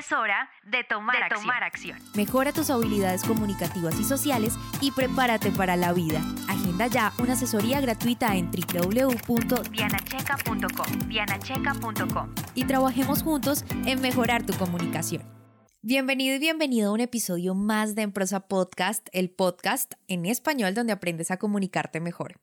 Es hora de tomar, acción. Mejora tus habilidades comunicativas y sociales y prepárate para la vida. Agenda ya una asesoría gratuita en www.dianacheca.com. Dianacheca.com. Y trabajemos juntos en mejorar tu comunicación. Bienvenido y bienvenido a un episodio más de Emprosa Podcast, el podcast en español donde aprendes a comunicarte mejor.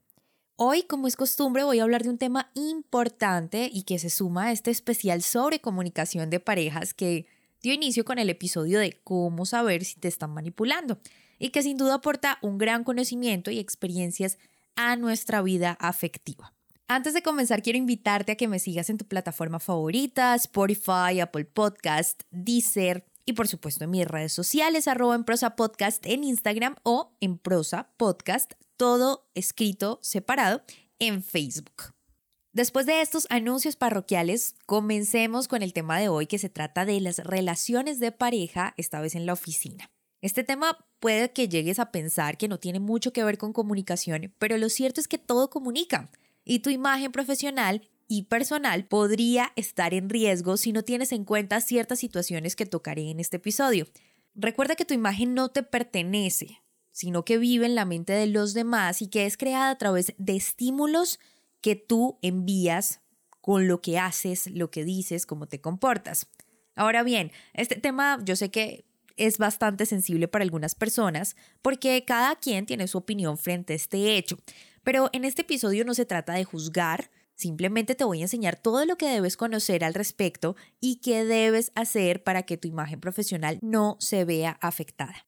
Hoy, como es costumbre, voy a hablar de un tema importante y que se suma a este especial sobre comunicación de parejas que dio inicio con el episodio de cómo saber si te están manipulando y que sin duda aporta un gran conocimiento y experiencias a nuestra vida afectiva. Antes de comenzar, quiero invitarte a que me sigas en tu plataforma favorita, Spotify, Apple Podcast, Deezer y por supuesto en mis redes sociales, arroba en prosa podcast en Instagram o en prosa podcast, todo escrito separado en Facebook. Después de estos anuncios parroquiales, comencemos con el tema de hoy que se trata de las relaciones de pareja, esta vez en la oficina. Este tema puede que llegues a pensar que no tiene mucho que ver con comunicación, pero lo cierto es que todo comunica y tu imagen profesional y personal podría estar en riesgo si no tienes en cuenta ciertas situaciones que tocaré en este episodio. Recuerda que tu imagen no te pertenece, sino que vive en la mente de los demás y que es creada a través de estímulos que tú envías con lo que haces, lo que dices, cómo te comportas. Ahora bien, este tema yo sé que es bastante sensible para algunas personas porque cada quien tiene su opinión frente a este hecho, pero en este episodio no se trata de juzgar, simplemente te voy a enseñar todo lo que debes conocer al respecto y qué debes hacer para que tu imagen profesional no se vea afectada.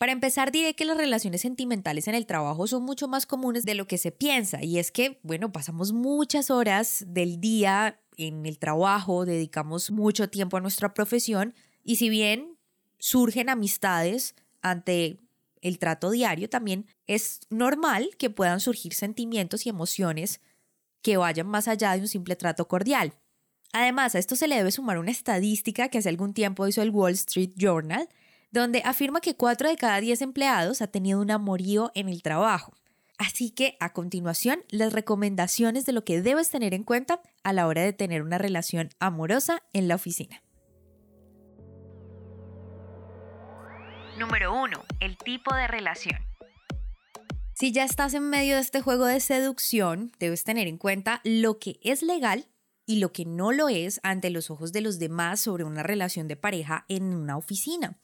Para empezar, diré que las relaciones sentimentales en el trabajo son mucho más comunes de lo que se piensa y es que, bueno, pasamos muchas horas del día en el trabajo, dedicamos mucho tiempo a nuestra profesión y si bien surgen amistades ante el trato diario, también es normal que puedan surgir sentimientos y emociones que vayan más allá de un simple trato cordial. Además, a esto se le debe sumar una estadística que hace algún tiempo hizo el Wall Street Journal, donde afirma que 4 de cada 10 empleados ha tenido un amorío en el trabajo. Así que a continuación, las recomendaciones de lo que debes tener en cuenta a la hora de tener una relación amorosa en la oficina. Número 1. El tipo de relación. Si ya estás en medio de este juego de seducción, debes tener en cuenta lo que es legal y lo que no lo es ante los ojos de los demás sobre una relación de pareja en una oficina.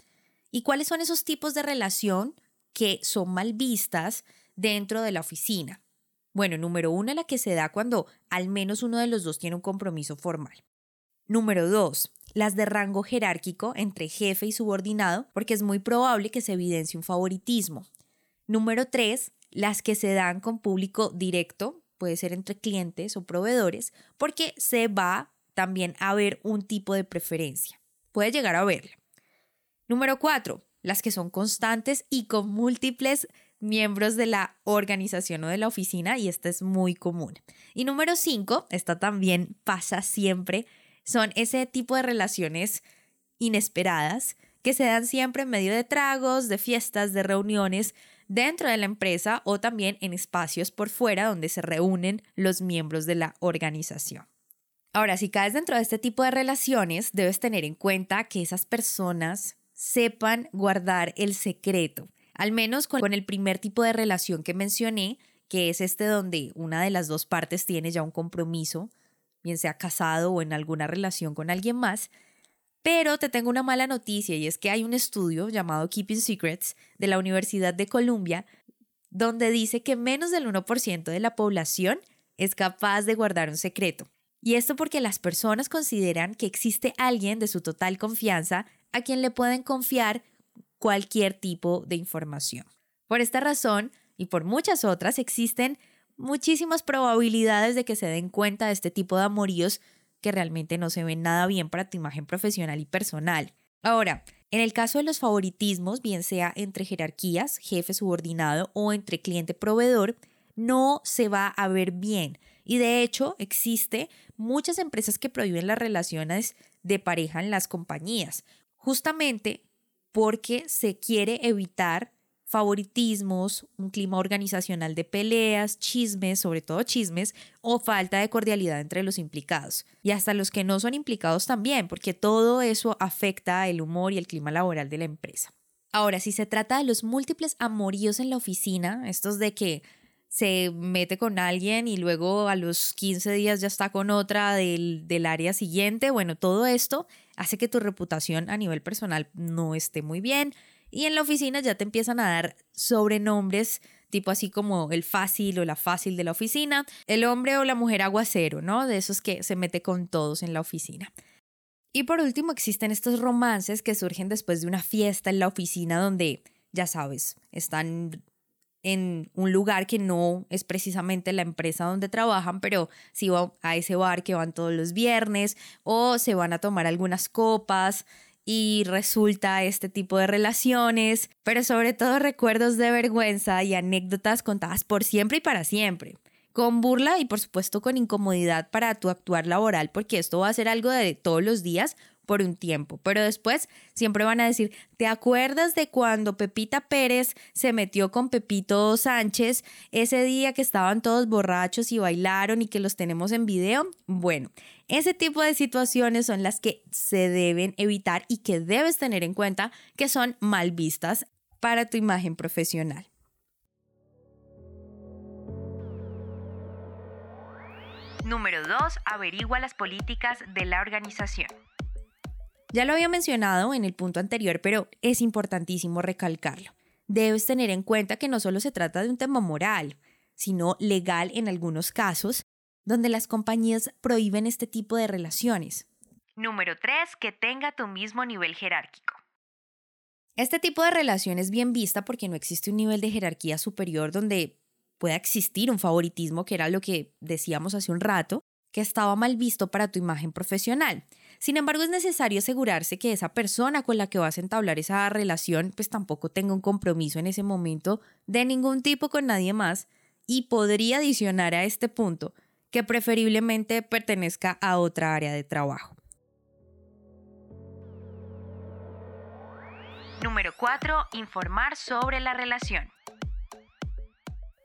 ¿Y cuáles son esos tipos de relación que son mal vistas dentro de la oficina? Bueno, número uno, la que se da cuando al menos uno de los dos tiene un compromiso formal. Número dos, las de rango jerárquico entre jefe y subordinado, porque es muy probable que se evidencie un favoritismo. Número tres, las que se dan con público directo, puede ser entre clientes o proveedores, porque se va también a ver un tipo de preferencia. Puede llegar a verla. Número cuatro, las que son constantes y con múltiples miembros de la organización o de la oficina, y esta es muy común. Y número cinco, esta también pasa siempre, son ese tipo de relaciones inesperadas que se dan siempre en medio de tragos, de fiestas, de reuniones dentro de la empresa o también en espacios por fuera donde se reúnen los miembros de la organización. Ahora, si caes dentro de este tipo de relaciones, debes tener en cuenta que esas personas sepan guardar el secreto, al menos con, el primer tipo de relación que mencioné, que es este donde una de las dos partes tiene ya un compromiso, bien sea casado o en alguna relación con alguien más. Pero te tengo una mala noticia y es que hay un estudio llamado Keeping Secrets de la Universidad de Columbia donde dice que menos del 1% de la población es capaz de guardar un secreto. Y esto porque las personas consideran que existe alguien de su total confianza a quien le pueden confiar cualquier tipo de información. Por esta razón y por muchas otras existen muchísimas probabilidades de que se den cuenta de este tipo de amoríos que realmente no se ven nada bien para tu imagen profesional y personal. Ahora, en el caso de los favoritismos, bien sea entre jerarquías, jefe subordinado o entre cliente proveedor, no se va a ver bien. Y de hecho, existe muchas empresas que prohíben las relaciones de pareja en las compañías justamente porque se quiere evitar favoritismos, un clima organizacional de peleas, chismes, sobre todo chismes, o falta de cordialidad entre los implicados. Y hasta los que no son implicados también, porque todo eso afecta el humor y el clima laboral de la empresa. Ahora, si se trata de los múltiples amoríos en la oficina, estos de que se mete con alguien y luego a los 15 días ya está con otra del, del, área siguiente. Bueno, todo esto hace que tu reputación a nivel personal no esté muy bien. Y en la oficina ya te empiezan a dar sobrenombres tipo así como el fácil o la fácil de la oficina, el hombre o la mujer aguacero, ¿no? De esos que se mete con todos en la oficina. Y por último existen estos romances que surgen después de una fiesta en la oficina donde, ya sabes, están en un lugar que no es precisamente la empresa donde trabajan, pero sí van a ese bar que van todos los viernes o se van a tomar algunas copas y resulta este tipo de relaciones, pero sobre todo recuerdos de vergüenza y anécdotas contadas por siempre y para siempre con burla y por supuesto con incomodidad para tu actuar laboral, porque esto va a ser algo de todos los días por un tiempo, pero después siempre van a decir, ¿te acuerdas de cuando Pepita Pérez se metió con Pepito Sánchez ese día que estaban todos borrachos y bailaron y que los tenemos en video? Bueno, ese tipo de situaciones son las que se deben evitar y que debes tener en cuenta que son mal vistas para tu imagen profesional. Número 2. Averigua las políticas de la organización. Ya lo había mencionado en el punto anterior, pero es importantísimo recalcarlo. Debes tener en cuenta que no solo se trata de un tema moral, sino legal en algunos casos, donde las compañías prohíben este tipo de relaciones. Número 3. Que tenga tu mismo nivel jerárquico. Este tipo de relación es bien vista porque no existe un nivel de jerarquía superior donde pueda existir un favoritismo, que era lo que decíamos hace un rato, que estaba mal visto para tu imagen profesional. Sin embargo, es necesario asegurarse que esa persona con la que vas a entablar esa relación, pues tampoco tenga un compromiso en ese momento de ningún tipo con nadie más y podría adicionar a este punto que preferiblemente pertenezca a otra área de trabajo. Número 4. Informar sobre la relación.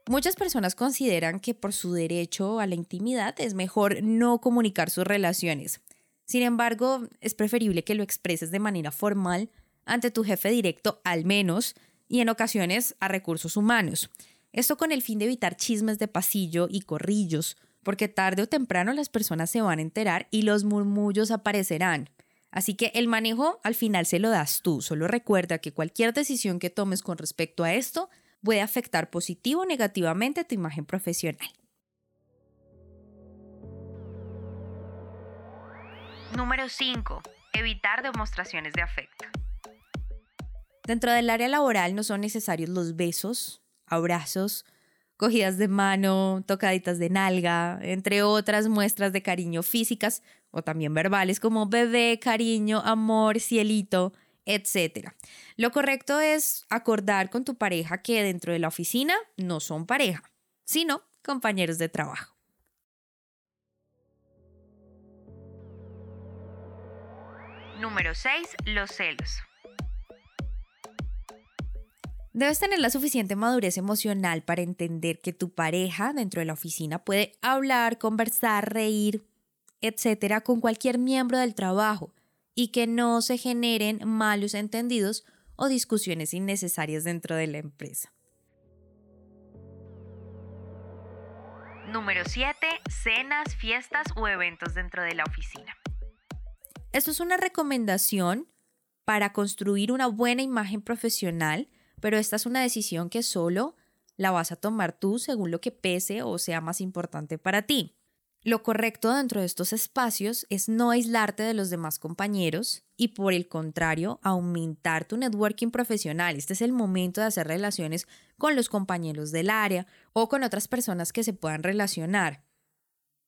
Muchas personas consideran que por su derecho a la intimidad es mejor no comunicar sus relaciones. Sin embargo, es preferible que lo expreses de manera formal ante tu jefe directo al menos y en ocasiones a recursos humanos. Esto con el fin de evitar chismes de pasillo y corrillos, porque tarde o temprano las personas se van a enterar y los murmullos aparecerán. Así que el manejo al final se lo das tú. Solo recuerda que cualquier decisión que tomes con respecto a esto puede afectar positivo o negativamente tu imagen profesional. Número 5. Evitar demostraciones de afecto. Dentro del área laboral no son necesarios los besos, abrazos, cogidas de mano, tocaditas de nalga, entre otras muestras de cariño físicas o también verbales como bebé, cariño, amor, cielito, etc. Lo correcto es acordar con tu pareja que dentro de la oficina no son pareja, sino compañeros de trabajo. Número 6. Los celos. Debes tener la suficiente madurez emocional para entender que tu pareja dentro de la oficina puede hablar, conversar, reír, etcétera, con cualquier miembro del trabajo y que no se generen malos entendidos o discusiones innecesarias dentro de la empresa. Número 7. Cenas, fiestas o eventos dentro de la oficina. Esto es una recomendación para construir una buena imagen profesional, pero esta es una decisión que solo la vas a tomar tú según lo que pese o sea más importante para ti. Lo correcto dentro de estos espacios es no aislarte de los demás compañeros y por el contrario, aumentar tu networking profesional. Este es el momento de hacer relaciones con los compañeros del área o con otras personas que se puedan relacionar.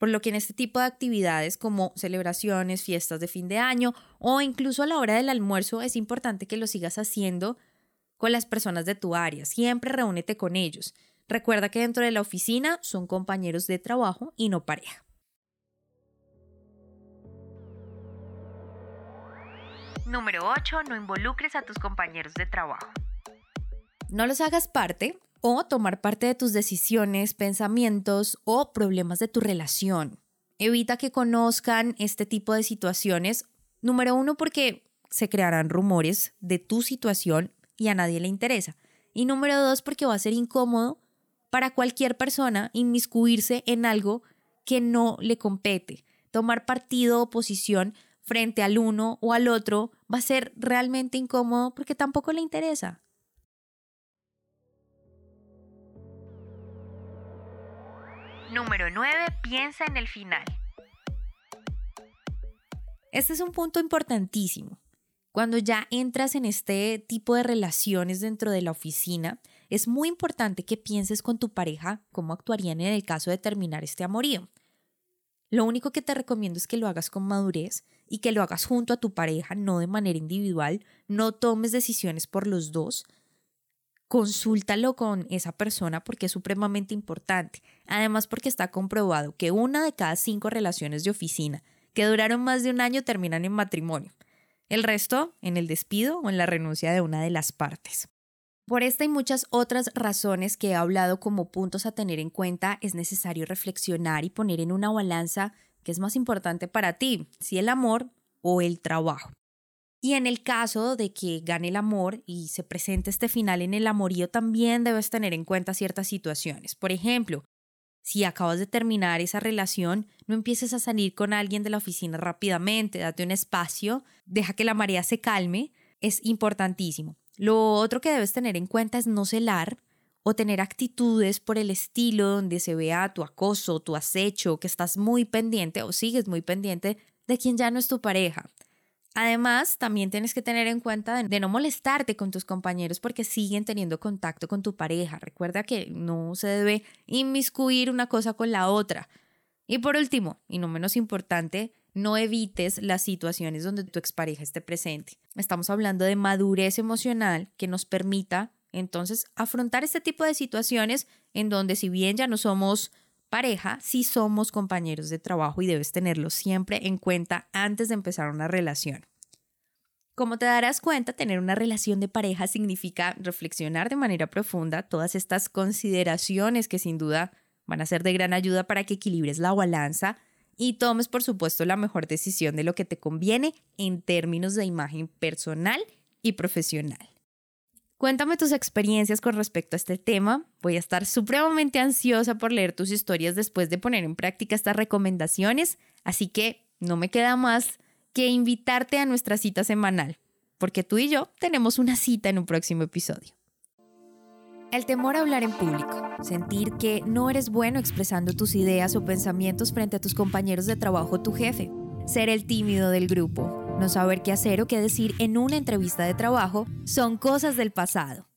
Por lo que en este tipo de actividades como celebraciones, fiestas de fin de año o incluso a la hora del almuerzo es importante que lo sigas haciendo con las personas de tu área. Siempre reúnete con ellos. Recuerda que dentro de la oficina son compañeros de trabajo y no pareja. Número 8. No involucres a tus compañeros de trabajo. No los hagas parte o tomar parte de tus decisiones, pensamientos o problemas de tu relación. Evita que conozcan este tipo de situaciones. Número uno, porque se crearán rumores de tu situación y a nadie le interesa. Y número dos, porque va a ser incómodo para cualquier persona inmiscuirse en algo que no le compete. Tomar partido o posición frente al uno o al otro va a ser realmente incómodo porque tampoco le interesa. Número 9. Piensa en el final. Este es un punto importantísimo. Cuando ya entras en este tipo de relaciones dentro de la oficina, es muy importante que pienses con tu pareja cómo actuarían en el caso de terminar este amorío. Lo único que te recomiendo es que lo hagas con madurez y que lo hagas junto a tu pareja, no de manera individual. No tomes decisiones por los dos, consúltalo con esa persona porque es supremamente importante. Además porque está comprobado que una de cada cinco relaciones de oficina que duraron más de un año terminan en matrimonio. El resto en el despido o en la renuncia de una de las partes. Por esta y muchas otras razones que he hablado como puntos a tener en cuenta, es necesario reflexionar y poner en una balanza qué es más importante para ti, si el amor o el trabajo. Y en el caso de que gane el amor y se presente este final en el amorío, también debes tener en cuenta ciertas situaciones. Por ejemplo, si acabas de terminar esa relación, no empieces a salir con alguien de la oficina rápidamente, date un espacio, deja que la marea se calme, es importantísimo. Lo otro que debes tener en cuenta es no celar o tener actitudes por el estilo donde se vea tu acoso, tu acecho, que estás muy pendiente o sigues muy pendiente de quien ya no es tu pareja. Además, también tienes que tener en cuenta de, no molestarte con tus compañeros porque siguen teniendo contacto con tu pareja. Recuerda que no se debe inmiscuir una cosa con la otra. Y por último, y no menos importante, no evites las situaciones donde tu expareja esté presente. Estamos hablando de madurez emocional que nos permita entonces afrontar este tipo de situaciones en donde si bien ya no somos pareja, sí somos compañeros de trabajo y debes tenerlo siempre en cuenta antes de empezar una relación. Como te darás cuenta, tener una relación de pareja significa reflexionar de manera profunda todas estas consideraciones que sin duda van a ser de gran ayuda para que equilibres la balanza y tomes, por supuesto, la mejor decisión de lo que te conviene en términos de imagen personal y profesional. Cuéntame tus experiencias con respecto a este tema. Voy a estar supremamente ansiosa por leer tus historias después de poner en práctica estas recomendaciones, así que no me queda más que invitarte a nuestra cita semanal, porque tú y yo tenemos una cita en un próximo episodio. El temor a hablar en público, sentir que no eres bueno expresando tus ideas o pensamientos frente a tus compañeros de trabajo o tu jefe, ser el tímido del grupo, no saber qué hacer o qué decir en una entrevista de trabajo son cosas del pasado.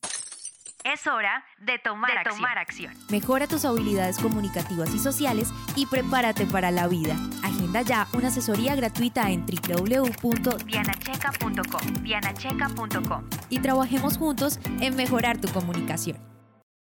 Es hora de tomar, acción. Mejora tus habilidades comunicativas y sociales y prepárate para la vida. Agenda ya una asesoría gratuita en www.dianacheca.com. Dianacheca.com. Y trabajemos juntos en mejorar tu comunicación.